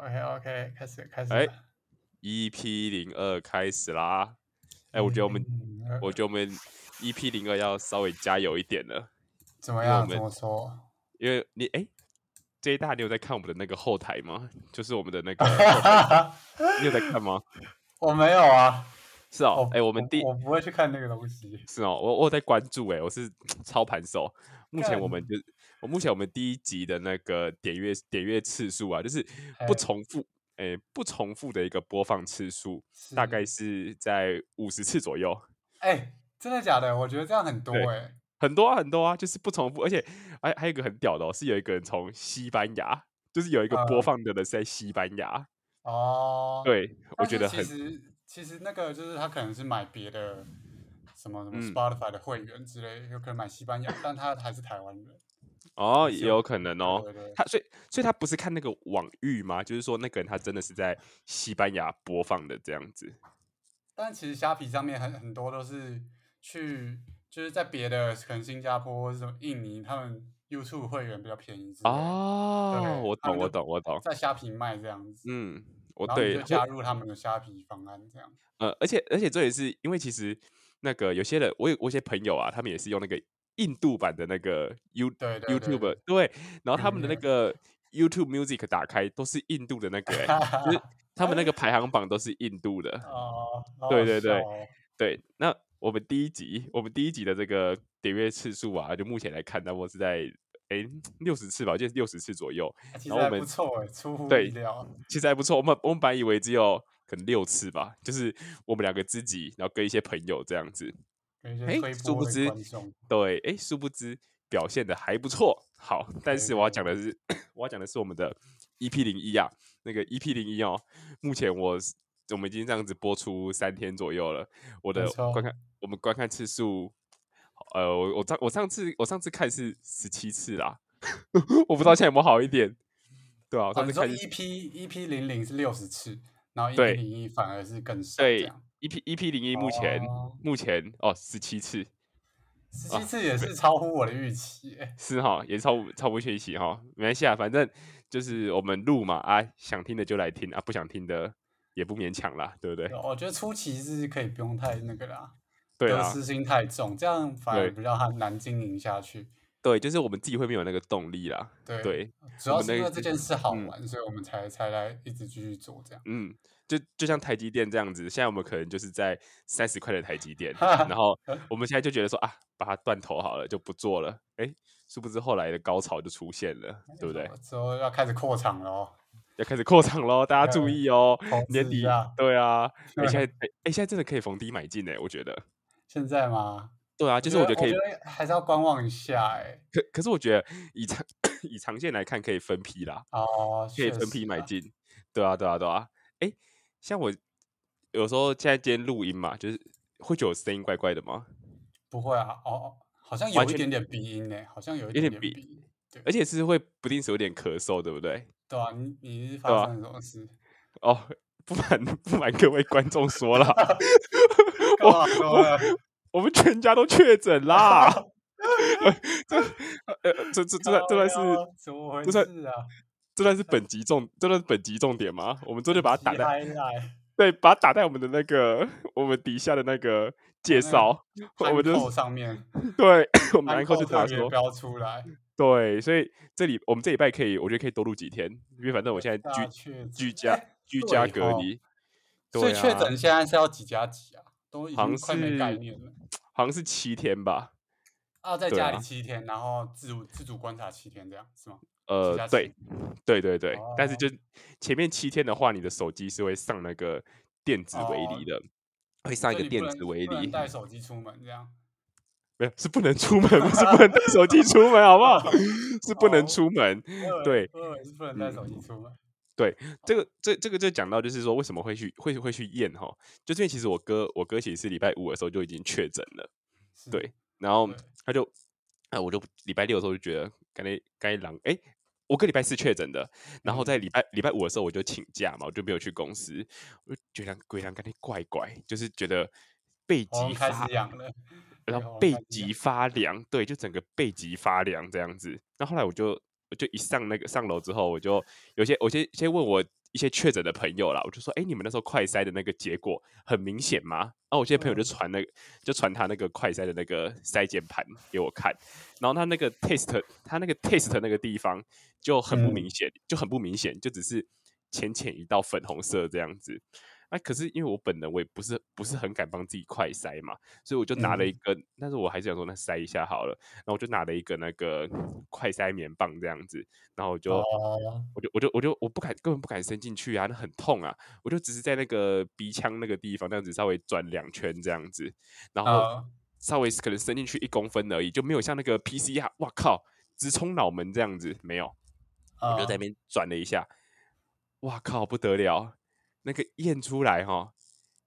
OK OK，开始开始。哎，EP 零二开始啦！哎，我觉得我们，嗯我觉得我们 EP 零二要稍微加油一点了，怎么样？我怎么说？因为你哎，这一大你有在看我们的那个后台吗？就是我们的那个 你有在看吗？我没有啊。是哦，哎，我们第我不会去看那个东西。是哦，我我有在关注哎，我是 操盘手。目前我们就我目前我们第一集的那个点阅点阅次数啊，就是不哎重复，哎，不重复的一个播放次数，大概是在五十次左右。哎，真的假的？我觉得这样很多对哎。很多啊，很多啊，就是不重复，而且还还有一个很屌的、哦，是有一个人从西班牙，就是有一个播呃放的人是在西班牙，哦。对我觉得很其实其实那个就是他可能是买别的什么什么嗯 Spotify 的会员之类，有可能买西班牙，但他还是台湾人。哦，也有可能哦。对对对他所以所以他不是看那个网域吗？就是说那个人他真的是在西班牙播放的这样子。但其实虾皮上面很很多都是去，就是在别的可能新加坡或者什么印尼，他们 YouTube 会员比较便宜哦，我懂，我懂，我懂。在虾皮卖这样子，嗯，我对就加入他们的虾皮方案这样。呃，而且而且这也是因为其实那个有些人，我有我一些朋友啊，他们也是用那个印度版的那个 You 对对对 YouTube 对，然后他们的那嗯个 YouTube Music 打开都是印度的那个、欸，就是 他们那个排行榜都是印度的。哦，对对对对，那我们第一集，我们第一集的这个点阅次数啊，就目前来看，差不多是在诶六十次吧，就是六十次左右。其实还然后我们不错哎，出乎对意料。其实还不错。我们我们本来以为只有可能六次吧，就是我们两个知己，然后跟一些朋友这样子。哎殊不知对，哎，殊不知表现的还不错。好，但是我要讲的是，我要讲的是我们的 EP 零一啊，那个 EP 零一哦，目前我我们已经这样子播出三天左右了，我的观看我们观看次数，呃，我我上我上次我上次看是十七次啦，我不知道现在有没有好一点，对啊，我上次看是 EP EP 零零是六十次，然后 EP 对零一反而是更少这对样。EP EP 零一目前、哦目前哦十七次，啊十七次也是超乎我的预期欸，是哈，也超超不缺席哈，没关系啊，反正就是我们录嘛啊，想听的就来听啊，不想听的也不勉强啦，对不对？我觉得初期是可以不用太那个啦，对啊，得失心太重，这样反而比较很难经营下去。对，就是我们自己会没有那个动力啦，对，对，主要是因为这件事好嗯玩，所以我们才才来一直继续做这样。嗯，就就像台积电这样子，现在我们可能就是在三十块的台积电，然后 我们现在就觉得说啊，把它断头好了，就不做了，哎，殊不知后来的高潮就出现了，对不对？之后要开始扩厂了哦，要开始扩厂喽，大家注意哦投，年底资一下对啊，哎，现对在哎哎，现在真的可以逢低买进哎，我觉得。现在吗？对啊，就是我觉得可以，还是要观望一下哎。可可是我觉得以长 以长线来看，可以分批啦，哦，可以分。批买进。对啊，对啊，对啊。哎，像我有时候现在今天录音嘛，就是会觉得我声音怪怪的吗？不会啊，哦，好像有一点点鼻音呢，好像有一有点鼻点点鼻音。对而且是会不定时有点咳嗽，对不对？对啊，你你发生什么事？哦，不瞒不瞒各位观众说了，干嘛说了？我们全家都确诊啦。呃这呃这这这算这段是怎么回事啊？这算是本集重这段是本集重点吗？我们这就把它打在对，把它打在我们的那个我们底下的那个介绍，我们就上面，对，我们安安扣就打说，出来。对，所以这里我们这礼拜可以，我觉得可以多录几天，因为反正我现在居居家哎居家隔离，所以确诊现在是要几加几啊？都已好像经快没概是念了。好像是七天吧，啊，在家里啊七天，然后自主自主观察七天，这样是吗？呃加，对，对对对，但是哦就前面七天的话，你的手机是会上那个电子围哦篱的，会上一个电子围篱，带手机出门这样。没有是不能出门，不是不能带手机出门，好不好？是不能哦出门，对是不能带嗯手机出门。这个这这个就讲到，就是说为什么会去会会去验哈，就是因为其实我哥我哥其实是礼拜五的时候就已经确诊了，对，然后他就，哎，我就礼拜六的时候就觉得该该狼，哎，我哥礼拜四确诊的，然后嗯。在礼拜礼拜五的时候我就请假嘛，我就没有去公司，我就觉得鬼狼感觉怪怪，就是觉得背脊发始痒了，然后背脊发凉，对，就整个背脊发凉这样子。那后来我就我就一上那个上楼之后，我就有些我先先问我一些确诊的朋友啦，我就说，哎，你们那时候快筛的那个结果很明显吗？然后我这些朋友就传那个，就传他那个快筛的那个筛检盘给我看，然后他那个 test，他那个 test 那个地方就很不明显，就很不明显，就只是浅浅一道粉红色这样子。那可是因为我本人我也不是不是很敢帮自己快塞嘛，所以我就拿了一根，但是我还是想说那塞一下好了，然后我就拿了一个那个快塞棉棒这样子，然后我就我就我就我就我不敢根本不敢伸进去啊，那很痛啊，我就只是在那个鼻腔那个地方这样子稍微转两圈这样子，然后稍微可能伸进去一公分而已，就没有像那个 PCR，哇靠，直冲脑门这样子没有，我就在那边转了一下，哇靠不得了。那个验出来哈，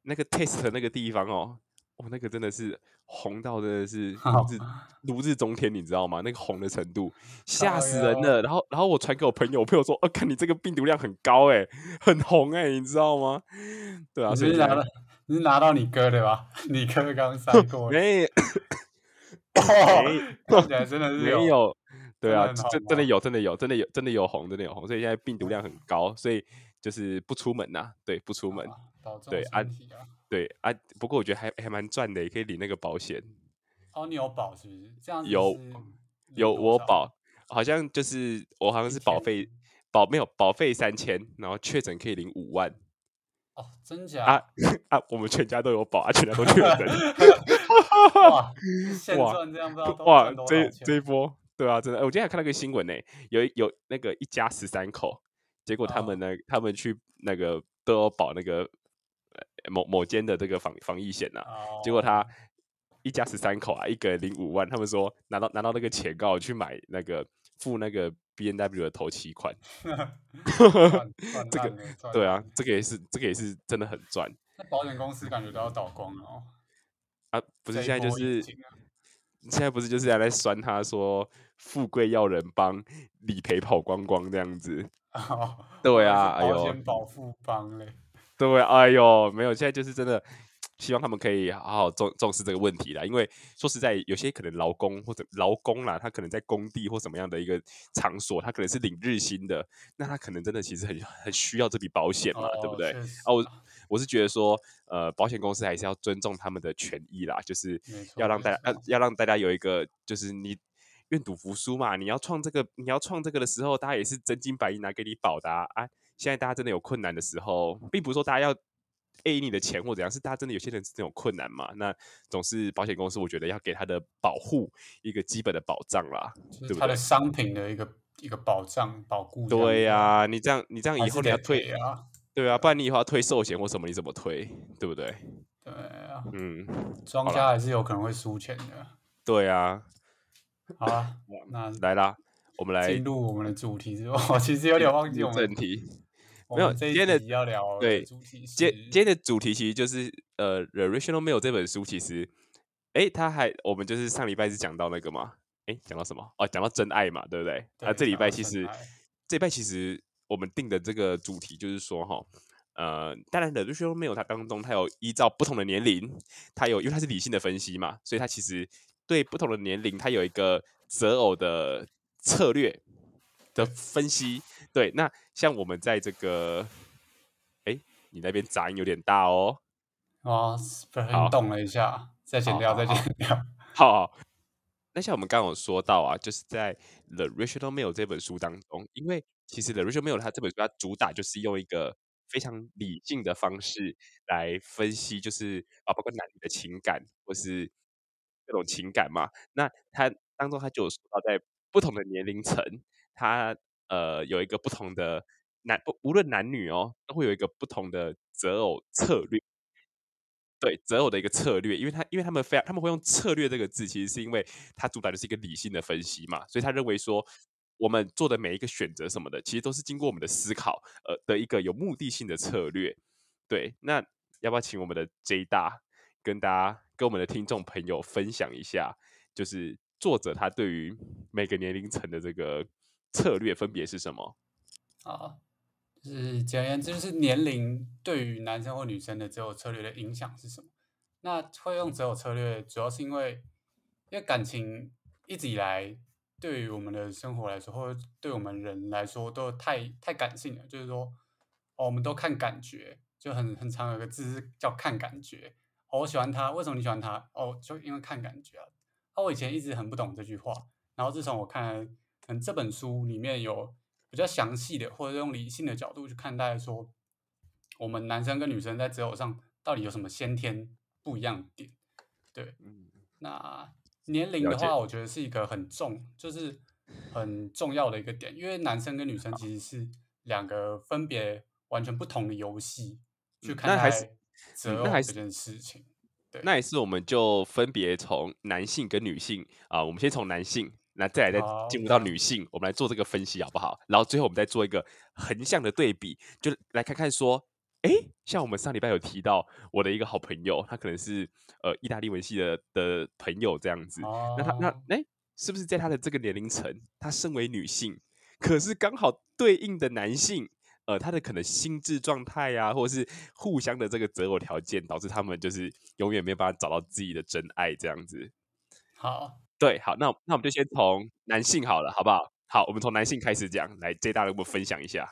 那个 test 那个地方哦，哦，那个真的是红到真的是如日如日中天，你知道吗？那个红的程度吓死人了。然后，然后我传给我朋友，我朋友说：“哦，看你这个病毒量很高哎，很红哎，你知道吗？”对啊，所以拿到你是拿到你哥的吧？你哥刚上过没？看起来真的是没有。对啊，真真的有，真的有，真的有，真的有红，真的有红。所以现在病毒量很高，所以。就是不出门呐，对，不出门，对啊，对啊，不过我觉得还还蛮赚的，也可以领那个保险。哦，你有保是不是？这样有有我保，好像就是我好像是保费保没有保费三千，然后确诊可以领五万。哦，真假啊 啊！我们全家都有保啊，全家都确诊。哇，现 赚这样不知道哇，这这一波对啊，真的，我今天还看到个新闻呢，有有那个一家十三口。结果他们呢？他们去那个都要保那个某某间的这个防防疫险呐。结果他一家十三口啊，一个人领五万。他们说拿到拿到那个钱，刚好去买那个付那个 B N W 的头期款。这个对啊，这个也是这个也是真的很赚。那保险公司感觉都要倒光了哦。啊，不是现在就是现在不是就是在在酸他说富贵要人帮，理赔跑光光这样子。哦，对啊，哎呦，保险保富帮嘞，对，哎呦，没有，现在就是真的，希望他们可以好好重重视这个问题啦。因为说实在，有些可能劳工或者劳工啦，他可能在工地或什么样的一个场所，他可能是领日薪的，那他可能真的其实很很需要这笔保险嘛，对不对？啊，我我是觉得说，呃，保险公司还是要尊重他们的权益啦，就是要让大家要要让大家有一个，就是你。愿赌服输嘛，你要创这个，你要创这个的时候，大家也是真金白银拿给你保的啊！现在大家真的有困难的时候，并不是说大家要 A 你的钱或怎样，是大家真的有些人是这种困难嘛？那总是保险公司，我觉得要给他的保护一个基本的保障啦，对不对？他的商品的一个一个保障保护。对呀，你这样你这样以后你要退啊？对啊，不然你以后要退寿险或什么，你怎么退？对不对？对啊，嗯，庄家还是有可能会输钱的。对啊。好啊，那来啦，我们来进入我们的主题。之后，其实有点忘记我们正题，没有今天的要聊对主题。今今天的主题其实就是呃，《The Rational Mail》这本书，其实哎，他还我们就是上礼拜是讲到那个嘛，哎，讲到什么？哦，讲到真爱嘛，对不对？啊，这礼拜其实这礼拜其实我们定的这个主题就是说哈，呃，当然，《The Rational Mail》它当中它有依照不同的年龄，它有因为它是理性的分析嘛，所以它其实。对不同的年龄，它有一个择偶的策略的分析。对，那像我们在这个，哎，你那边杂音有点大哦。哦，不是很动了一下，再剪掉，再剪掉。好，那像我们刚刚有说到啊，就是在《The Rational Mail》这本书当中，因为其实《The Rational Mail》它这本书它主打就是用一个非常理性的方式来分析，就是啊，包括男女的情感或是。各种情感嘛，那他当中他就有说到，在不同的年龄层，他呃有一个不同的男不无论男女哦，都会有一个不同的择偶策略。对择偶的一个策略，因为他因为他们非常他们会用策略这个字，其实是因为他主打的是一个理性的分析嘛，所以他认为说我们做的每一个选择什么的，其实都是经过我们的思考呃的一个有目的性的策略。对，那要不要请我们的 J 大跟大家？跟我们的听众朋友分享一下，就是作者他对于每个年龄层的这个策略分别是什么？啊，就是简而言之，就是年龄对于男生或女生的择偶策略的影响是什么？那会用择偶策略，主要是因为因为感情一直以来对于我们的生活来说，或者对我们人来说，都太太感性了。就是说，哦，我们都看感觉，就很很常有个字是叫看感觉。哦，我喜欢他，为什么你喜欢他？哦，就因为看感觉啊。哦，我以前一直很不懂这句话，然后自从我看可能这本书里面有比较详细的，或者用理性的角度去看待说，我们男生跟女生在择偶上到底有什么先天不一样的点？对，嗯，那年龄的话，我觉得是一个很重，就是很重要的一个点，因为男生跟女生其实是两个分别完全不同的游戏去看待择偶这件事情。那也是，我们就分别从男性跟女性啊，我们先从男性，那再来再进入到女性，我们来做这个分析好不好？然后最后我们再做一个横向的对比，就来看看说，哎，像我们上礼拜有提到我的一个好朋友，他可能是呃意大利文系的的朋友这样子，那他那哎，是不是在他的这个年龄层，他身为女性，可是刚好对应的男性？呃，他的可能心智状态呀，或者是互相的这个择偶条件，导致他们就是永远没有办法找到自己的真爱这样子。好，对，好，那那我们就先从男性好了，好不好？好，我们从男性开始讲，来，J 大的我们分享一下。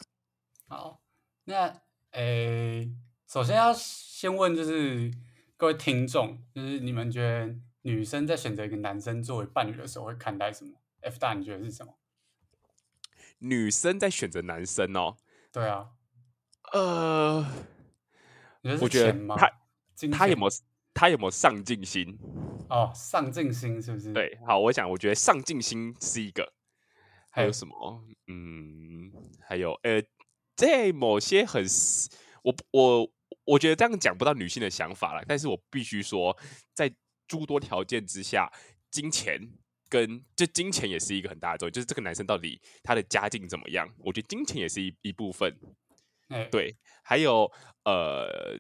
好，那诶，首先要先问就是各位听众，就是你们觉得女生在选择一个男生作为伴侣的时候会看待什么？F 大你觉得是什么？女生在选择男生哦。对啊，呃，我觉得他他有没有他有没有上进心？哦，上进心是不是？对，好，我想我觉得上进心是一个，还有什么？嗯，还有呃，在某些很我我我觉得这样讲不到女性的想法了，但是我必须说，在诸多条件之下，金钱。跟就金钱也是一个很大的作用，就是这个男生到底他的家境怎么样？我觉得金钱也是一一部分。对，还有呃，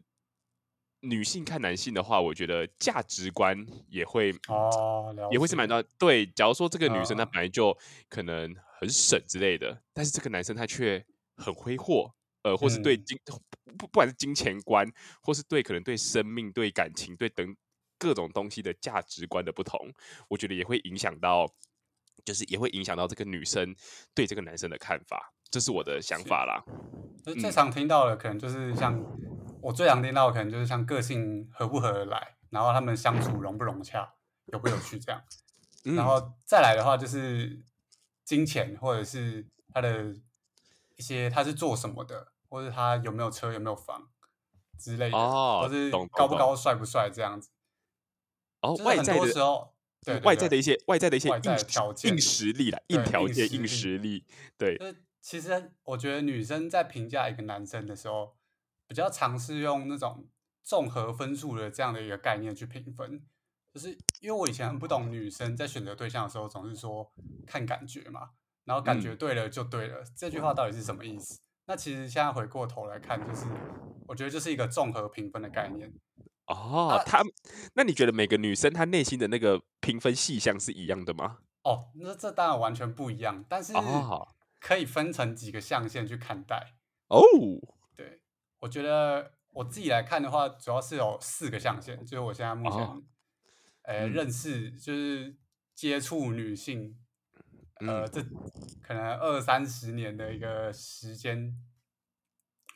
女性看男性的话，我觉得价值观也会哦，也会是蛮重要。对，假如说这个女生她本来就可能很省之类的，但是这个男生他却很挥霍，呃，或是对金不不管是金钱观，或是对可能对生命、对感情、对等。各种东西的价值观的不同，我觉得也会影响到，就是也会影响到这个女生对这个男生的看法，这是我的想法啦。就最常听到的，可能就是像我最常听到的，可能就是像个性合不合得来，然后他们相处融不融洽，有不有趣这样。然后再来的话，就是金钱，或者是他的一些他是做什么的，或者他有没有车有没有房之类的，或是高不高帅不帅这样子。哦，外在的时候，对外在的一些外在的一些硬条件、硬实力啦，硬条件、硬实力。对，就是其实我觉得女生在评价一个男生的时候，比较尝试用那种综合分数的这样的一个概念去评分。就是因为我以前很不懂女生在选择对象的时候，总是说看感觉嘛，然后感觉对了就对了，这句话到底是什么意思？那其实现在回过头来看，就是我觉得就是一个综合评分的概念。哦，他那你觉得每个女生她内心的那个评分细项是一样的吗？哦，那这当然完全不一样，但是可以分成几个象限去看待。哦，对，我觉得我自己来看的话，主要是有四个象限，就是我现在目前，呃，认识就是接触女性，呃，这可能二三十年的一个时间，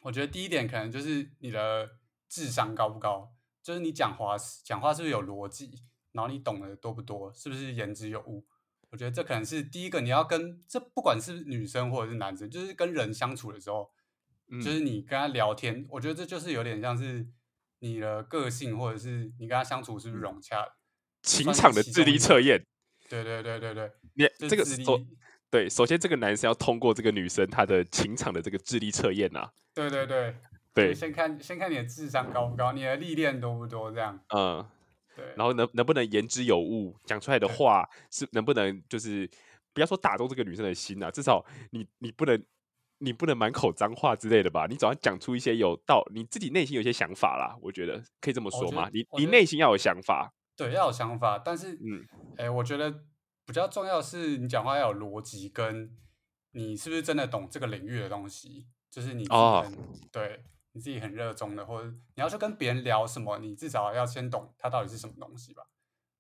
我觉得第一点可能就是你的智商高不高。就是你讲话讲话是不是有逻辑，然后你懂得多不多，是不是言之有物？我觉得这可能是第一个，你要跟这不管是女生或者是男生，就是跟人相处的时候，就是你跟他聊天，我觉得这就是有点像是你的个性，或者是你跟他相处是不是融洽？情场的智力测验。对对对对对，你这个首对，首先这个男生要通过这个女生她的情场的这个智力测验呐。对对对。对，先看先看你的智商高不高，你的历练多不多，这样。嗯，对。然后能能不能言之有物，讲出来的话是能不能就是不要说打动这个女生的心啊，至少你你不能你不能满口脏话之类的吧？你总要讲出一些有道，你自己内心有些想法啦。我觉得可以这么说吗？你你内心要有想法。对，要有想法，但是嗯，哎，我觉得比较重要是你讲话要有逻辑，跟你是不是真的懂这个领域的东西，就是你哦，对。你自己很热衷的，或者你要去跟别人聊什么，你至少要先懂它到底是什么东西吧？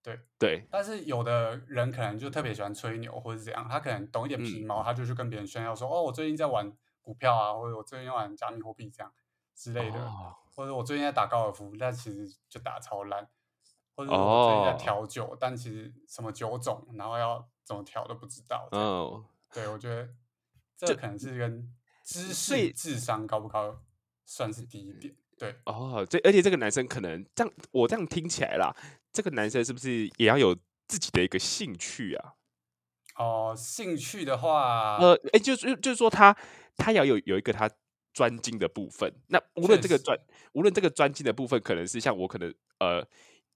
对对。但是有的人可能就特别喜欢吹牛，或者怎样，他可能懂一点皮毛，他就去跟别人炫耀说：“哦，我最近在玩股票啊，或者我最近玩加密货币这样之类的，哦或者我最近在打高尔夫，但其实就打超烂，或者我最近在哦调酒，但其实什么酒种，然后要怎么调都不知道。对，我觉得这这可能是跟知识、智商高不高算是第一点。对，哦，这而且这个男生可能这样，我这样听起来啦，这个男生是不是也要有自己的一个兴趣啊？哦，兴趣的话，呃，哎，就是就是说他他要有有一个他专精的部分。那无论这个专无论这个专精的部分，可能是像我可能呃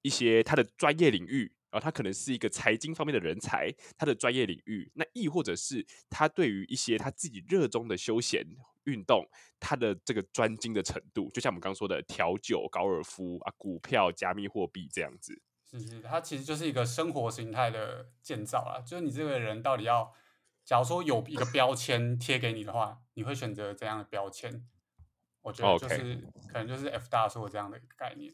一些他的专业领域。然后他可能是一个财经方面的人才，他的专业领域，那亦或者是他对于一些他自己热衷的休闲运动，他的这个专精的程度，就像我们刚刚说的调酒、高尔夫啊、股票、加密货币这样子。是是，它其实就是一个生活形态的建造啦。就是你这个人到底要，假如说有一个标签贴给你的话，你会选择怎样的标签？我觉得就是可能就是 F 大说的这样的一个概念。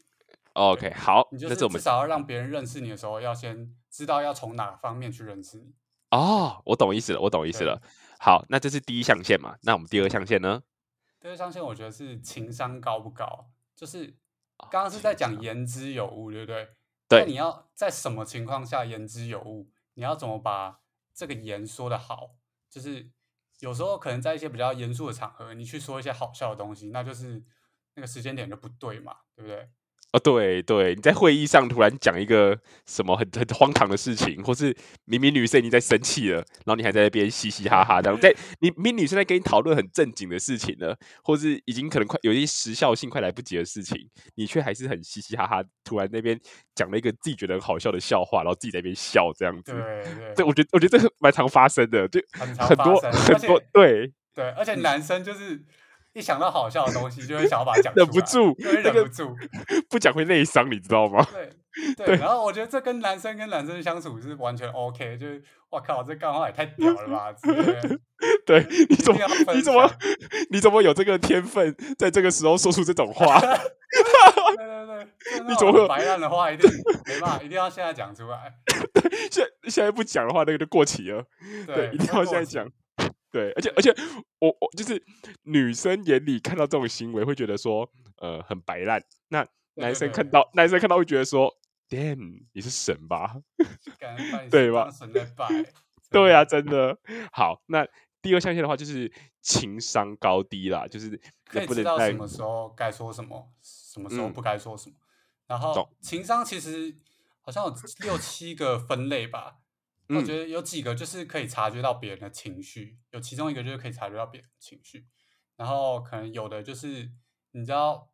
OK，好，你就那是我们至少要让别人认识你的时候，要先知道要从哪方面去认识你。哦，我懂意思了，我懂意思了。好，那这是第一象限嘛？那我们第二象限呢？第二象限我觉得是情商高不高，就是哦刚刚是在讲言之有物，对不对？对那你要在什么情况下言之有物？你要怎么把这个言说得好？就是有时候可能在一些比较严肃的场合，你去说一些好笑的东西，那就是那个时间点就不对嘛，对不对？哦，对对，你在会议上突然讲一个什么很很荒唐的事情，或是明明女生已经在生气了，然后你还在那边嘻嘻哈哈，这样在你明明女生在跟你讨论很正经的事情了，或是已经可能快有一些时效性快来不及的事情，你却还是很嘻嘻哈哈，突然那边讲了一个自己觉得很好笑的笑话，然后自己在那边笑这样子。对对对，我觉得我觉得这个蛮常发生的，就很多很多且对，对，而且男生就是一想到好笑的东西，就会想要把它讲 忍出来忍不住就会忍不住。不讲会内伤，你知道吗？对对，然后我觉得这跟男生跟男生相处是完全 OK，就是我靠，这干话也太屌了吧之类的。对，你怎么你怎么你怎么有这个天分，在这个时候说出这种话？对对对，你怎么白烂的话一定没办法，一定要现在讲出来。现在现在不讲的话，那个就过期了。对，一定要现在讲。对，而且而且我我就是女生眼里看到这种行为，会觉得说，呃，很白烂。那男生看到 男生看到会觉得说，Damn，你是神吧？对吧神在拜。对啊，呀，真的。好，那第二象限的话，就是情商高低啦，就是可以能不知道什么时候该说什么，什么时候嗯不该说什么。然后情商其实好像有六七个分类吧。我嗯觉得有几个就是可以察觉到别人的情绪，有其中一个就是可以察觉到别人的情绪，然后可能有的就是你知道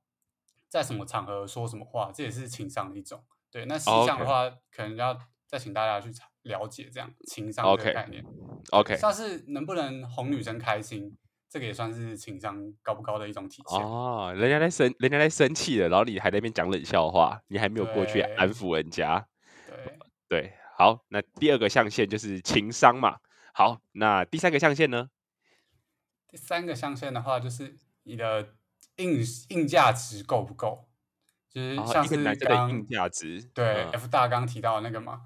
在什么场合说什么话，这也是情商的一种。对，那实际上的话，可能要再请大家去了解这样情商这 OK 个概念。OK 像是能不能哄女生开心，这个也算是情商高不高的一种体现。哦，人家在生人家在生气了，然后你还在那边讲冷笑话，你还没有过去安抚人家。对，对，好，那第二个象限就是情商嘛。好，那第三个象限呢？第三个象限的话，就是你的硬硬价值够不够，就是啊，像是一个硬价值，对、嗯 F 大刚提到的那个嘛，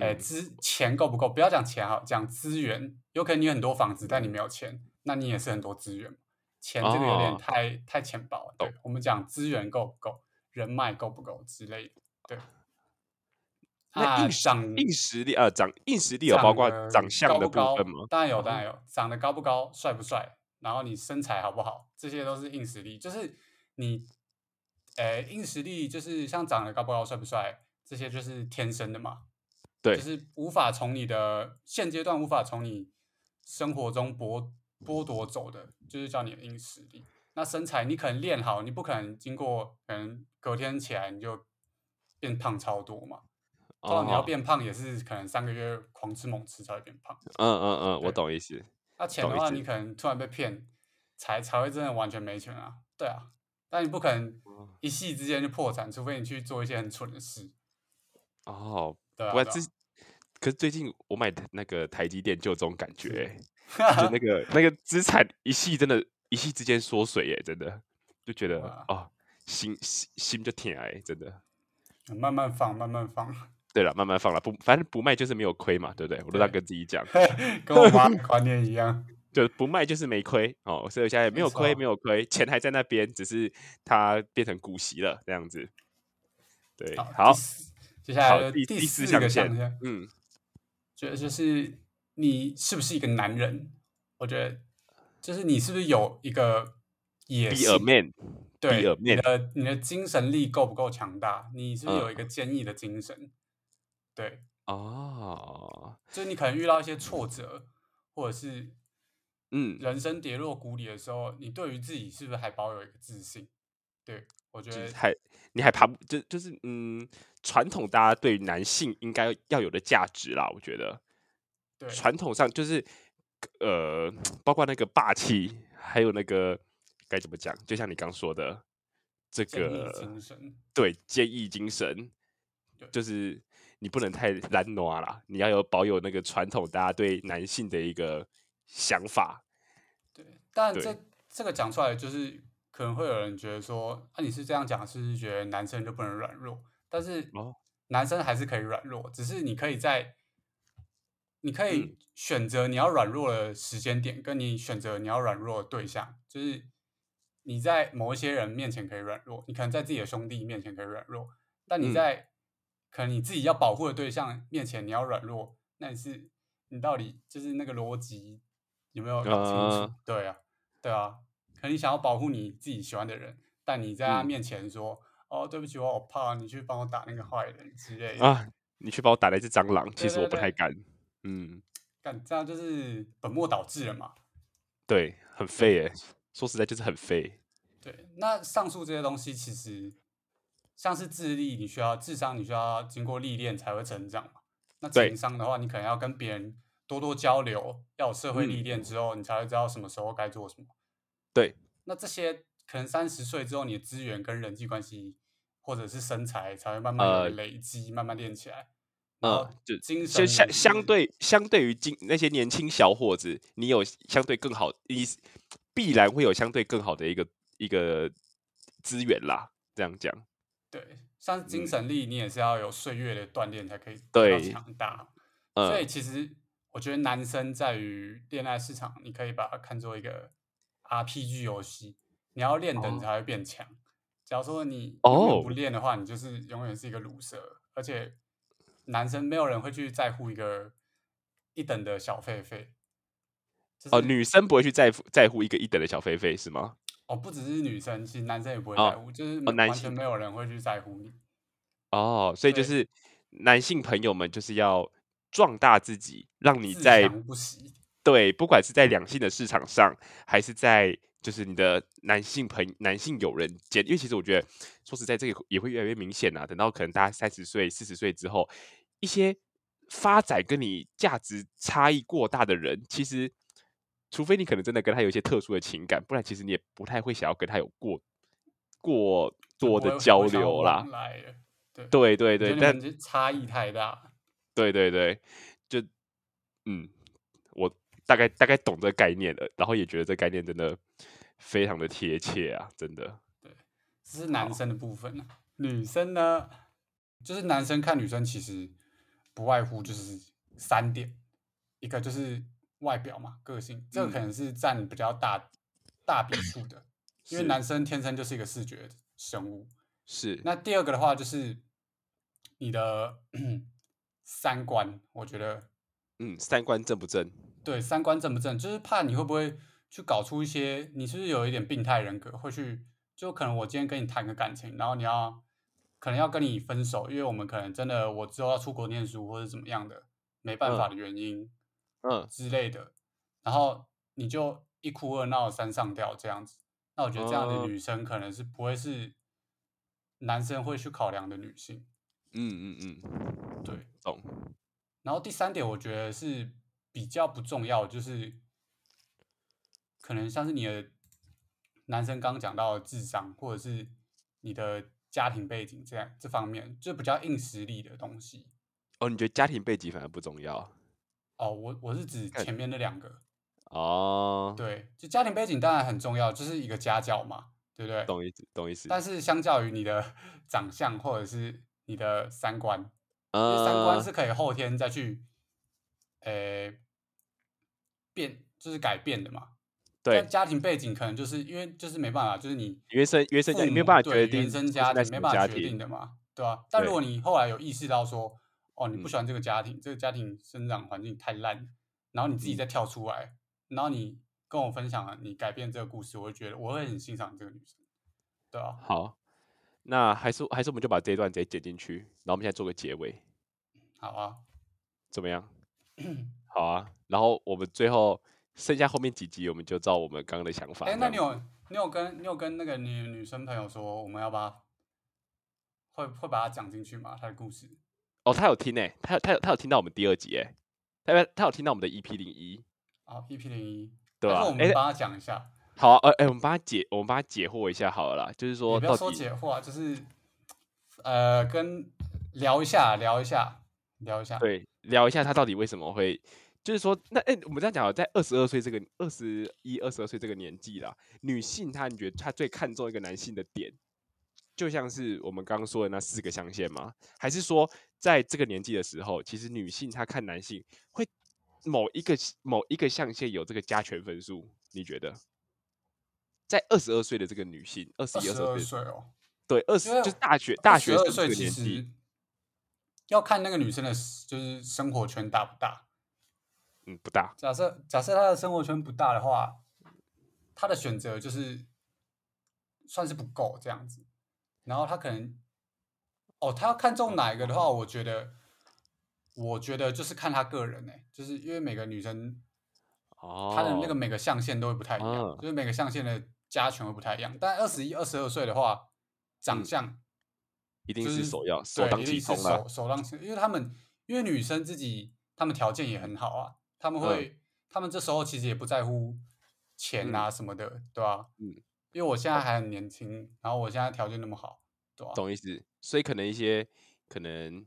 哎、嗯资钱够不够？不要讲钱哈，讲资源。有可能你有很多房子，但你没有钱，那你也是很多资源。钱这个有点哦太、太浅薄了。对我们讲资源够不够，人脉够不够之类的。对。啊那硬实长硬实力啊长硬实力有包括长相的部分吗？当然有，当哦然有。长得高不高，帅不帅，然后你身材好不好，这些都是硬实力。就是你，呃，硬实力就是像长得高不高、帅不帅，这些就是天生的嘛。对就是无法从你的现阶段无法从你生活中剥剥夺走的，就是叫你的硬实力。那身材你可能练好，你不可能经过可能隔天起来你就变胖超多嘛。通常你要哦变胖也是可能三个月狂吃猛吃才会变胖。嗯嗯嗯，我懂意思。那钱的话，你可能突然被骗，才才会真的完全没钱啊。对啊，但你不可能哦一夕之间就破产，除非你去做一些很蠢的事。哦，对啊，可是最近我买台那个台积电就有这种感觉欸，就那个那个资产一系真的，一夕之间缩水耶，真的就觉得哇哦，心心心就甜哎，真的。慢慢放，慢慢放，对了，慢慢放了，不，反正不卖就是没有亏嘛，对不对？我都在跟自己讲。跟我妈的观念一样。就不卖就是没亏哦，所以现在没有亏，没没有亏，钱还在那边，只是它变成股息了这样子。对，好接下好来第第第四象限，嗯，觉得就是你是不是一个男人？我觉得就是你是不是有一个野 be 性 a man，对你的你的精神力够不够强大？你是不是有嗯一个坚毅的精神？对，哦，就是你可能遇到一些挫折，或者是嗯，人生跌落谷底的时候，你对于自己是不是还保有一个自信？对我觉得就是还你还爬不就就是嗯，传统大家对于男性应该要有的价值啦，我觉得。对传统上就是呃，包括那个霸气，还有那个该怎么讲，就像你刚说的这个对坚毅精神对，就是你不能太懒惰啦，你要有保有那个传统大家对男性的一个想法。对，但对这这个讲出来，就是可能会有人觉得说，啊，你是这样讲，是不是觉得男生就不能软弱？但是哦男生还是可以软弱，只是你可以在，你可以嗯选择你要软弱的时间点，跟你选择你要软弱的对象，就是你在某一些人面前可以软弱，你可能在自己的兄弟面前可以软弱，但你嗯在、可能你自己要保护的对象面前你要软弱，那你是你到底就是那个逻辑有没有搞清楚？呃对啊，对啊，可能你想要保护你自己喜欢的人，但你在他嗯面前说：“哦，对不起，我好怕，你去帮我打那个坏人之类的。啊，你去帮我打那只蟑螂，其实我不太敢。嗯，干这样就是本末倒置了嘛。对，很废耶，说实在就是很废。对，那上述这些东西其实像是智力，你需要智商，你需要经过历练才会成长嘛。那情商的话，你可能要跟别人多多交流，要有社会嗯历练之后，你才会知道什么时候该做什么。对，那这些可能三十岁之后，你的资源跟人际关系或者是身材才会慢慢累积，慢慢练起来。然后嗯，就精神也是相对相对于今那些年轻小伙子，你有相对更好，你必然会有相对更好的一个一个资源啦。这样讲，对，像是精嗯神力，你也是要有岁月的锻炼才可以对强大。所以嗯，其实我觉得男生在于恋爱市场，你可以把它看作一个 RPG 游戏，你要练等哦才会变强。假如说你哦不练的话，你就是永远是一个卤蛇。而且男生没有人会去在乎一个一等的小狒狒。就是、哦，女生不会去在乎在乎一个一等的小狒狒是吗？哦，不只是女生，其实男生也不会哦在乎，就是完全性没有人会去在乎你。哦，所以就是男性朋友们就是要壮大自己，让你自在强不息。对，不管是在两性的市场上，还是在就是你的男性朋男性友人间，因为其实我觉得说实在，这个也会越来越明显啊。等到可能大家三十岁、四十岁之后，一些发展跟你价值差异过大的人，其实除非你可能真的跟他有一些特殊的情感，不然其实你也不太会想要跟他有过过多的交流啦。对对对对，但差异太大。对对对，就嗯，我大概大概懂这个概念了，然后也觉得这概念真的非常的贴切啊，真的。这是男生的部分啊、女生呢，就是男生看女生其实不外乎就是三点，一个就是外表嘛，个性，这个可嗯能是占比较大大比数的，因为男生天生就是一个视觉生物。是那第二个的话就是你的三观，我觉得嗯，三观正不正？对，三观正不正，就是怕你会不会去搞出一些，你是不是有一点病态人格，会去就可能我今天跟你谈个感情，然后你要可能要跟你分手，因为我们可能真的我之后要出国念书或者怎么样的，没办法的原因嗯之类的，然后你就一哭二闹三上吊这样子，那我觉得这样的哦女生可能是不会是男生会去考量的女性，嗯嗯嗯，对。懂。然后第三点，我觉得是比较不重要，就是可能像是你的男生刚讲到的智商，或者是你的家庭背景这样这方面，就比较硬实力的东西。哦，你觉得家庭背景反而不重要？哦，我我是指前面那两个，哦，对，就家庭背景当然很重要，就是一个家教嘛，对不对？懂意思，懂意思。但是相较于你的 长相或者是你的三观，因为三观呃，是可以后天再去，呃，变，就就是改变的嘛。对但，家庭背景可能就是因为就是没办法，就是你原生原生家父母你没有办法对决定原生家庭没办法决定，的嘛，对吧、但如果你后来有意识到说，哦，你不嗯喜欢这个家庭，这个家庭生长环境太烂，然后你自己嗯再跳出来，然后你跟我分享了你改变这个故事，我会觉得我会很欣赏这个女生，对啊，好，那还是还是我们就把这一段直接剪进去，然后我们现在做个结尾，好啊，怎么样？好啊，然后我们最后剩下后面几集，我们就照我们刚刚的想法哎。那你有你有跟你有跟那个女女生朋友说我们要把会会把它讲进去吗？她的故事？哦，他有听诶，他有他有他有听到我们第二集诶，他有他有听到我们的 EP 零一，啊，EP 零一，对吧哎我们帮他讲一下，好啊，呃，哎，我们帮他解，我们帮他解惑一下好了啦，就是说不要说解惑啊，就是呃跟聊一下聊一下聊一下，对聊一下他到底为什么会，就是说那哎，我们这样讲哦，在二十二岁这个二十一、二十二岁这个年纪啦，女性她你觉得她最看重一个男性的点，就像是我们刚刚说的那四个象限吗？还是说在这个年纪的时候，其实女性她看男性会某一个某一个象限有这个加权分数？你觉得？在二十二岁的这个女性，二十一、二二十二岁，哦，对，二十就是大学大学这个年纪，要看那个女生的就是生活圈大不大。嗯，不大，假设假设她的生活圈不大的话，她的选择就是算是不够这样子。然后她可能，哦，他要看中哪一个的话，我觉得，我觉得就是看他个人呢、就是因为每个女生哦，她的那个每个象限都会不太一样，嗯。就是每个象限的加权会不太一样。但二十一、二十二岁的话，长嗯。相一定就是是首要首对，当一定是其冲了首，首当其冲，因为他们因为女生自己她们条件也很好啊，他们嗯。会，他们这时候其实也不在乎钱啊什么的，对吧、嗯，因为我现在还很年轻，然后我现在条件那么好，对吧、懂意思？所以可能一些可能，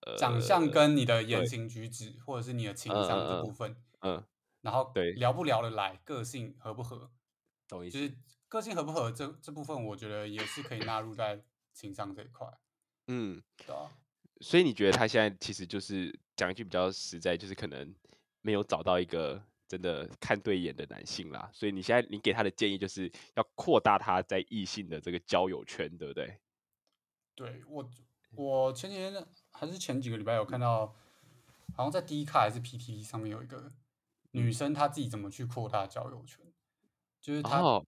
呃，长相跟你的言行举止，或者是你的情嗯商这部分，嗯，然后对聊不聊得来，个性合不合，懂意思？就是个性合不合这这部分，我觉得也是可以纳入在情商这一块，嗯，对吧、所以你觉得他现在其实就是讲一句比较实在，就是可能没有找到一个真的看对眼的男性啦。所以你现在你给他的建议就是要扩大他在异性的这个交友圈，对不对？对我，我前几天还是前几个礼拜有看到，好像在 D 卡还是 PTT 上面有一个女嗯生，她自己怎么去扩大交友圈，就是她、哦，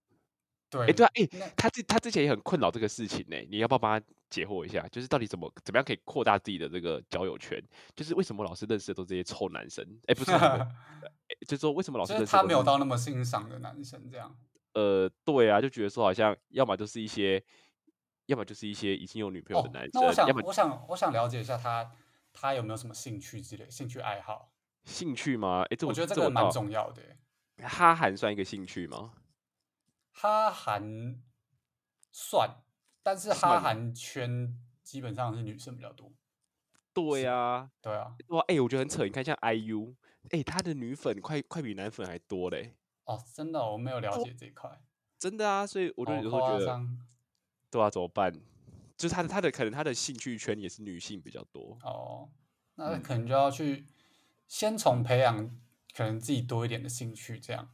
对，哎，对啊，哎那，他之她之前也很困扰这个事情呢，你要不要帮她解惑一下？就是到底怎么怎么样可以扩大自己的这个交友圈？就是为什么老师认识的都是这些臭男生？哎，不是 就是说为什么老是她没有到那么欣赏的男生这样。呃，对啊，就觉得说好像要么就是一些，要么就是一些已经有女朋友的哦男，那我生，要么想我想我想了解一下他，他有没有什么兴趣之类，兴趣爱好，兴趣吗？哎，这我我觉得这个蛮重要的欸。哈韩算一个兴趣吗？哈韩算，但是哈算韩圈基本上是女生比较多。对呀，对啊，哇，哎，我觉得很扯。你看像 IU，哎，他的女粉快快比男粉还多嘞，哦，真的我没有了解这一块，真的啊。所以我就好有时候觉得，对啊，怎么办？就是他的他的可能他的兴趣圈也是女性比较多。哦，那嗯可能就要去先从培养可能自己多一点的兴趣，这样。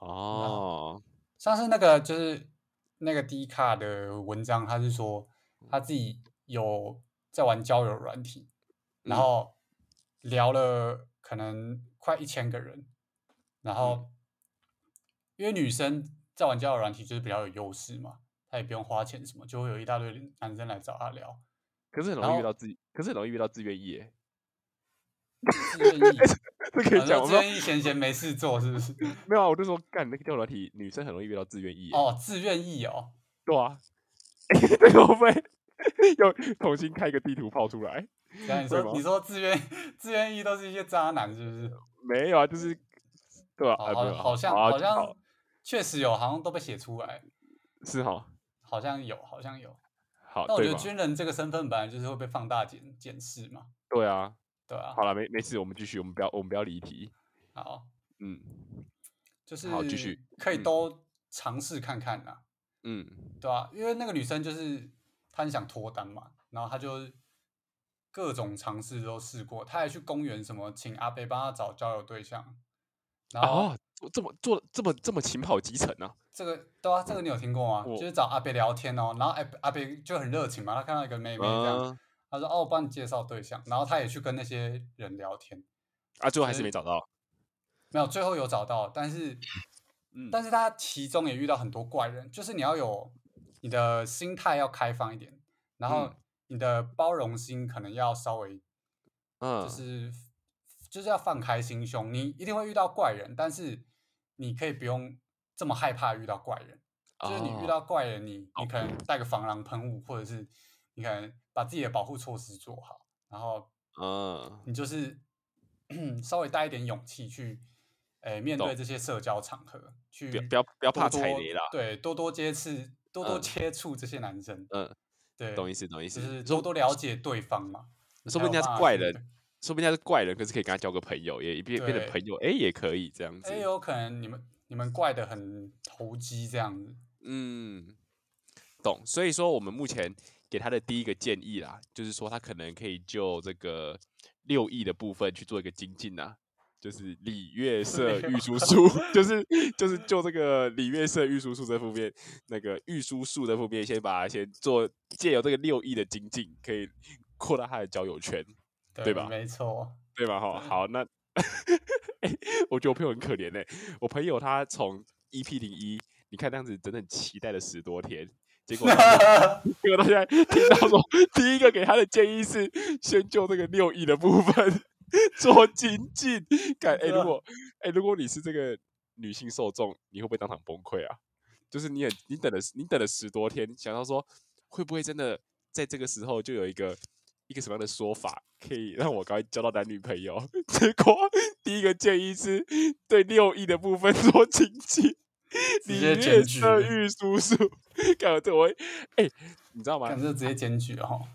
哦，上次那个就是那个 D 卡的文章，他是说他自己有在玩交友软体，然嗯后聊了可能快一千个人，然嗯后因为女生在玩交友软体就是比较有优势嘛，她也不用花钱什么，就会有一大堆男生来找他聊，可是很容易遇到自己，可是很容易遇到自愿意耶。自愿意，这可以讲，自我愿意闲闲没事做是不是？没有啊，我就说干那个交友软体，女生很容易遇到自愿意。哦，自愿意哦，对啊，这个会又重新开一个地图炮出来？你说你说自愿自愿意都是一些渣男是不是？没有啊，就是对吧、啊？好好好像啊好像好确实有，好像都被写出来，是哈，好像有，好像有。好，那我觉得？军人这个身份本来就是会被放大检检视嘛，对啊，对啊。好了，没没事，我们继续，我们不要我们不要离题。好，嗯就是好继续可以嗯都尝试看看呐，嗯，对啊，因为那个女生就是她很想脱单嘛，然后她就各种尝试都试过，她还去公园什么请阿贝帮她找交友对象，然后哦，这么做这么这么勤跑基层啊？这个对啊，这个你有听过吗？就是找阿北聊天哦，然后阿阿北就很热情嘛，他看到一个妹妹这样，嗯，他说哦，我帮你介绍对象，然后他也去跟那些人聊天，啊，最后还是没找到。没有，最后有找到，但是 嗯，但是他其中也遇到很多怪人，就是你要有你的心态要开放一点，然后嗯你的包容心可能要稍微嗯，就是、就是要放开心胸，你一定会遇到怪人，但是你可以不用这么害怕遇到怪人，就是你遇哦到怪人，你你可能带个防狼喷雾，或者是你可能把自己的保护措施做好，然后嗯，你就是 稍微带一点勇气去，诶、面对这些社交场合，去不要不要怕踩雷啦。对，多多接触，多多嗯接触这些男生，嗯，对，懂意思懂意思。就是多多了解对方嘛。说不定他是有办法去怪人，说不定他是怪人，可是可以跟他交个朋友，也变变成朋友，哎，也可以这样哎，子。有可能你们你们怪的很投机这样子。嗯，懂。所以说，我们目前给他的第一个建议啦，就是说他可能可以就这个六亿的部分去做一个精进啊，就是礼乐社 六御书数，就是就是就这个礼乐社御书数这方面，那个御书数这方面，先把它先做借由这个六亿的精进，可以扩大他的交友圈，对吧没错。对吧？哈，好，那哎、我觉得我朋友很可怜哎、我朋友他从 EP 零一，你看这样子整整期待了十多天，结果 结果他现在听到说，第一个给他的建议是先就这个六亿的部分做精进。感哎、如果哎、如果你是这个女性受众，你会不会当场崩溃啊？就是你很你等了你等了十多天，想到说会不会真的在这个时候就有一个一个什么样的说法可以让我赶快交到男女朋友？结果第一个建议是对六亿的部分做精进。直接里面检举的玉叔叔，感觉这我会哎、你知道吗看？这直接检举哦。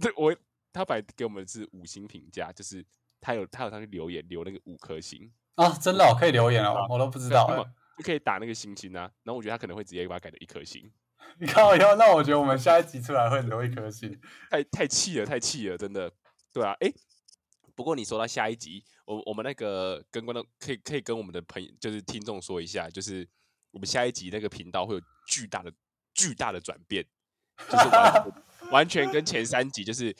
这我他本来给我们是五星评价，就是他有他有上去留言留那个五颗星，啊，真的、哦、可以留言哦，我都不知道哎。对那么就可以打那个星星啊。然后我觉得他可能会直接把它改成一颗星，你 靠腰，那我觉得我们下一集出来会留一颗星。太太气了，太气了，真的。对啊，哎，不过你说到下一集，我我们那个跟观众可以可以跟我们的朋友就是听众说一下，就是我们下一集那个频道会有巨大的巨大的转变，就是完全完全跟前三集就是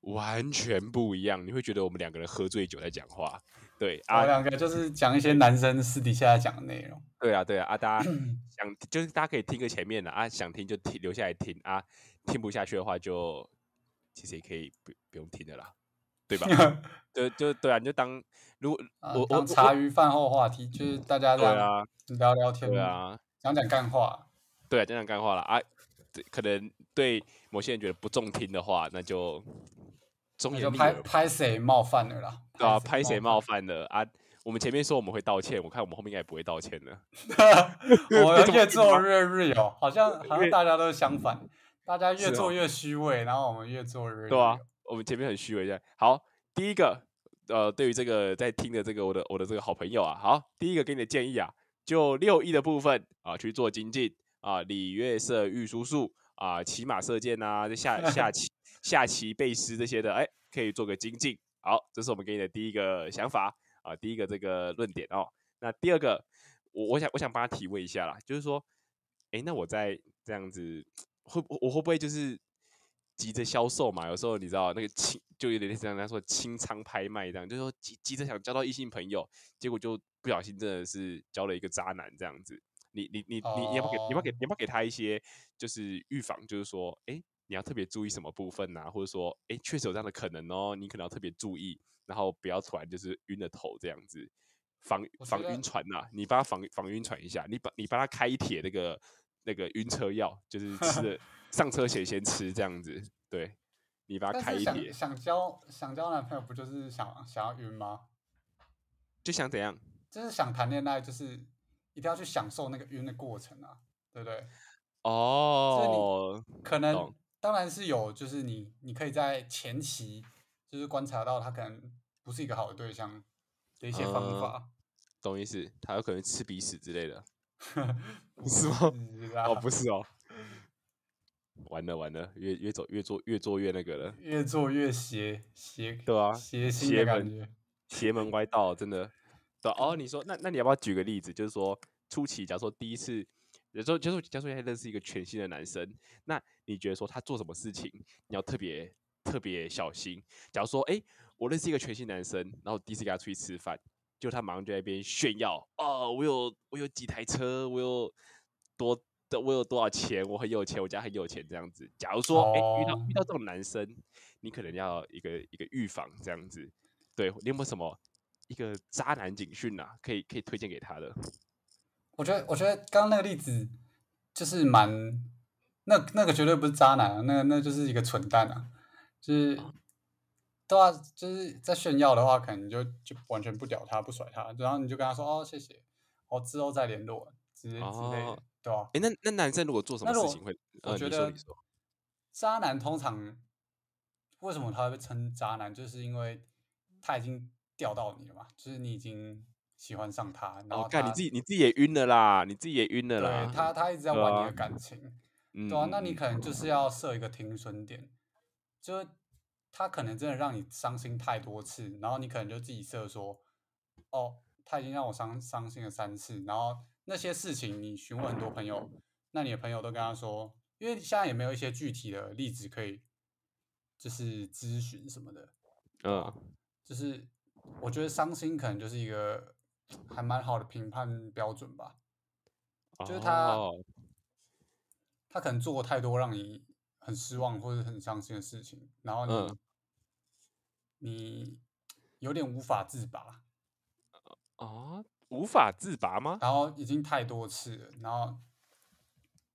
完全不一样。你会觉得我们两个人喝醉酒在讲话，对啊，两个就是讲一些男生私底下在讲的内容。对啊，对啊，啊，大家想就是大家可以听个前面的啊，想听就听留下来听啊，听不下去的话就其实也可以不不用听的啦，对吧？就就对啊，你就当如果啊我我茶余饭后话题，就是大家这对样啊聊聊天，对啊讲讲干话。对啊，讲讲干话了啊，对可能对某些人觉得不中听的话，那就忠那就拍言逆耳吧，拍谁冒犯了啦？对啊，拍谁冒犯？犯了啊？我们前面说我们会道歉，我看我们后面应该也不会道歉了。我们越做越 real，好像 好像大家都相反，大家越做越虚伪，然后我们越做越对啊 real，我们前面很虚伪一下。好，第一个，呃，对于这个在听的这个我的我的这个好朋友啊，好，第一个给你的建议啊，就六亿的部分啊去做精进啊，礼乐射御书数啊，骑马射箭啊，下下棋 下棋背诗这些的，哎，可以做个精进。好，这是我们给你的第一个想法啊，第一个这个论点哦。那第二个，我我想我想帮他提问一下啦，就是说，哎，那我在这样子会我会不会就是急着销售嘛？有时候你知道那个清就有点像人家说清仓拍卖这样，就是说急急着想交到异性朋友，结果就不小心真的是交了一个渣男这样子。你你你你你要不给你要不给你要不给他一些就是预防，就是说，哎，你要特别注意什么部分呐、或者说，哎，确实有这样的可能哦，你可能要特别注意，然后不要突然就是晕了头这样子。防防晕船呐、你帮他防防晕船一下，你帮你帮他开一帖那个那个晕车药，就是吃的 上车前先吃这样子，对，你帮他但是想开一帖，想交想交男朋友，不就是想想要晕吗？就想怎样？就是想谈恋爱，就是一定要去享受那个晕的过程啊，对不对？哦，可能懂当然是有，就是你你可以在前期就是观察到他可能不是一个好的对象的一些方嗯法，懂意思？他有可能吃鼻屎之类的，不是吗哦，不是哦，完了完了，越越走越做越做越那个了，越做越邪邪，对啊邪邪门。邪门歪道，真的对哦，你说那那你要不要举个例子？就是说初期，假如说第一次，有时候就是假如说现在认识一个全新的男生，那你觉得说他做什么事情你要特别特别小心？假如说哎，我认识一个全新男生，然后第一次跟他出去吃饭，就他马上就在那边炫耀哦，我有我有几台车，我有多的我有多少钱，我很有钱，我家很有钱这样子。假如说哎遇到遇到这种男生，你可能要一个一个预防这样子。对你有没有什么一个渣男警讯啊？可以可以推荐给他的？我觉得我觉得刚刚那个例子就是蛮那那个绝对不是渣男啊，那那就是一个蠢蛋啊，就是对啊，就是在炫耀的话，可能就就完全不屌他不甩他，然后你就跟他说哦谢谢，哦之后再联络之之类的，对吧？哎，那那男生如果做什么事情会？我觉得渣男通常为什么他会被称渣男，就是因为。他已经钓到你了嘛？就是你已经喜欢上他，然后看你自己，你自己也晕了啦，你自己也晕了啦。对他，他一直在玩你的感情，对啊，那你可能就是要设一个停损点，就是他可能真的让你伤心太多次，然后你可能就自己设说，哦，他已经让我伤伤心了三次，然后那些事情你询问很多朋友，那你的朋友都跟他说，因为现在也没有一些具体的例子可以，就是咨询什么的，嗯。就是我觉得伤心可能就是一个还蛮好的评判标准吧，就是他他可能做过太多让你很失望或者很伤心的事情，然后你你有点无法自拔啊，无法自拔吗？然后已经太多次了，然后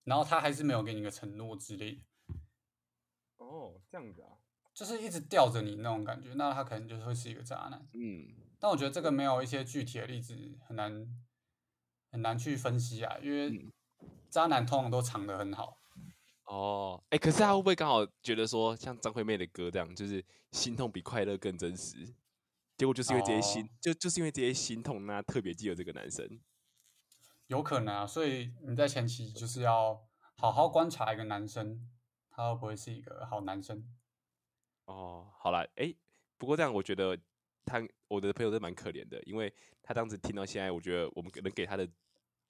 然后他还是没有给你一个承诺之类的。哦，这样子啊。就是一直吊着你那种感觉，那他可能就会是一个渣男。嗯，但我觉得这个没有一些具体的例子，很难很难去分析啊，因为渣男通常都藏得很好。哦，哎，可是他会不会刚好觉得说，像张惠妹的歌这样，就是心痛比快乐更真实？结果就是因为这些心，就就是因为这些心痛，那特别记得这个男生。有可能啊，所以你在前期就是要好好观察一个男生，他会不会是一个好男生。哦，好了，哎，不过这样我觉得他我的朋友都蛮可怜的，因为他当时听到现在，我觉得我们能给他的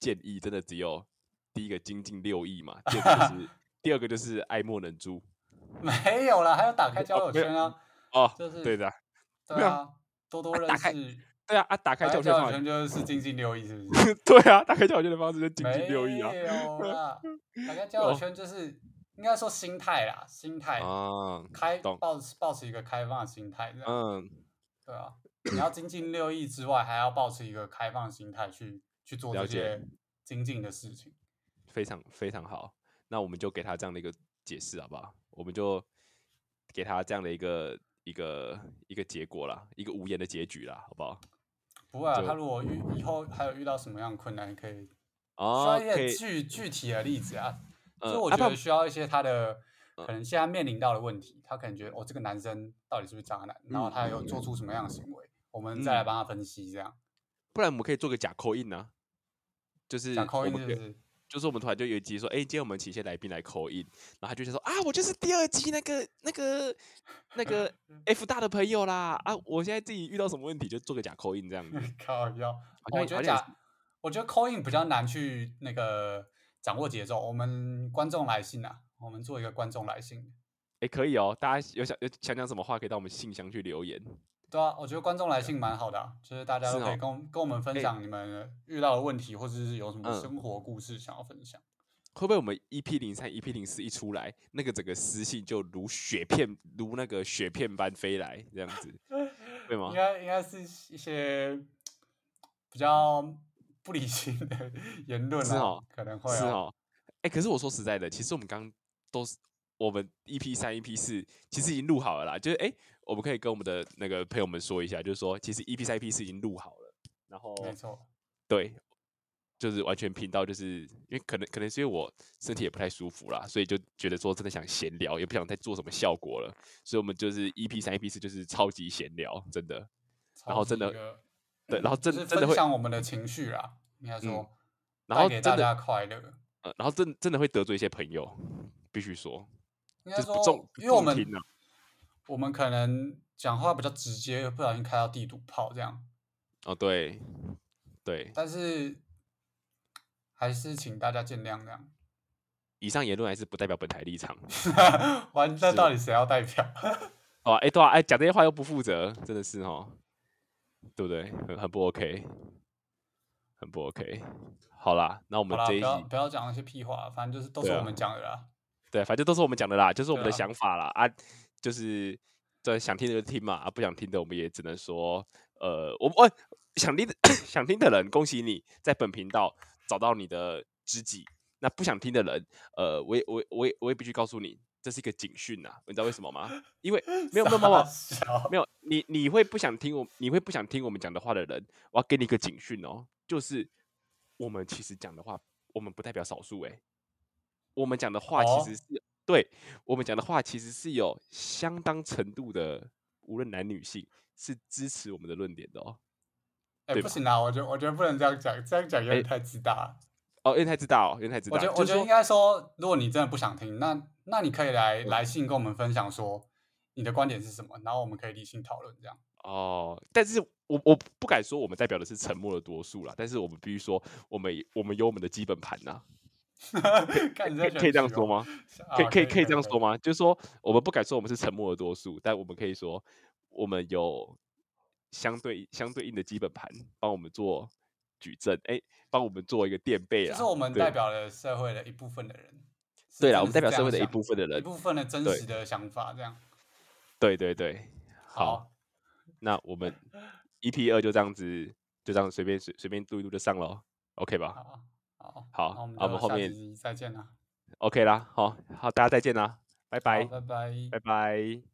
建议真的只有第一个精进六亿嘛，第二个就是第二个就是爱莫能助，没有啦，还要打开交友圈啊，哦，就是对的，对啊，多多认识，对啊啊，打开交友圈就是精进六亿，是不是？对啊，打开交友圈的方式就精进六亿啊，没有啦，打开交友 圈就是。应该说心态啦，心态开抱抱持一个开放的心态，嗯，对啊，你要精进六亿之外，还要保持一个开放心态去去做这些精进的事情，非常非常好。那我们就给他这样的一个解释，好不好？我们就给他这样的一个一个一个结果啦，一个无言的结局啦，好不好？不会啊，他如果遇以后还有遇到什么样困难，可以需要一些具具体的例子啊。所以我觉得需要一些他的可能现在面临到的问题，他可能觉得哦，这个男生到底是不是渣男，然后他有做出什么样的行为，我们再来帮他分析这样。不然我们可以做个假扣印呢，就是假扣印就是，就是我们突然就有一集说，哎，今天我们请一些来宾来口音，然后他就说啊，我就是第二集那个那个那个 F 大的朋友啦，啊，我现在自己遇到什么问题就做个假口音这样子。靠腰，我觉得假，我觉得口音比较难去那个。掌握节奏，我们观众来信啊，我们做一个观众来信，哎，可以哦，大家有想有想讲什么话，可以到我们信箱去留言。对啊，我觉得观众来信蛮好的，就是大家都可以跟跟我们分享你们遇到的问题，或者是有什么生活故事想要分享。会不会我们 EP 零三、EP 零四一出来，那个整个私信就如雪片，如那个雪片般飞来，这样子，对吗？应该应该是一些比较。不理性的 言论啊，可能会是哦。哎，可是我说实在的，其实我们刚都是我们 EP 三、EP 四，其实已经录好了啦。就是哎，我们可以跟我们的那个朋友们说一下，就是说，其实 EP 三、EP 四已经录好了。然后没错，对，就是完全频道，就是因为可能可能是因为我身体也不太舒服啦，所以就觉得说真的想闲聊，也不想再做什么效果了，所以我们就是 EP 三、EP 四就是超级闲聊，真的。然后真的。对，然后真真的会分享我们的情绪啦，应该说，然后给大家快乐。呃，然后真真的会得罪一些朋友，必须说，应该说，因为我们我们可能讲话比较直接，不小心开到地图炮这样。哦，对，对，但是还是请大家见谅这样。以上言论还是不代表本台立场。完，那到底谁要代表？哦，哎，对啊，哎，讲这些话又不负责，真的是哦，对不对？很很不 OK，很不 OK。好啦，那我们这一集不要讲那些屁话，反正就是都是我们讲的啦。对，反正都是我们讲的啦，就是我们的想法啦啊，就是对想听的就听嘛，啊，不想听的我们也只能说，呃，我我想听的 想听的人，恭喜你在本频道找到你的知己。那不想听的人，呃，我也我我也我也必须告诉你，这是一个警讯呐，你知道为什么吗？因为 没有没有没有没有你你会不想听我你会不想听我们讲的话的人，我要给你一个警讯哦，就是我们其实讲的话，我们不代表少数哎，我们讲的话其实是对我们讲的话其实是有相当程度的，无论男女性是支持我们的论点的哦。哎，不行啦，我觉得我觉得不能这样讲，这样讲有点太自大。哦，因为太知道，因为太自大。我觉得，我觉得应该说，如果你真的不想听，那那你可以来来信跟我们分享，说你的观点是什么，然后我们可以理性讨论这样。哦，但是我我不敢说我们代表的是沉默的多数啦，但是我们必须说，我们我们有我们的基本盘呐。可以可以这样说吗？可以可以可以这样说吗？就是说，我们不敢说我们是沉默的多数，但我们可以说，我们有相对相对应的基本盘帮我们做。举证，哎，帮我们做一个垫背啊！就是我们代表了社会的一部分的人。对啊，我们代表社会的一部分的人，一部分的真实的想法，这样。对对对，好，那我们 EP 二就这样子，就这样随便随随便录一录就上了，OK 吧？好，好，好，我们后面再见啦。OK 啦，好好，大家再见啦，拜拜，拜拜，拜拜。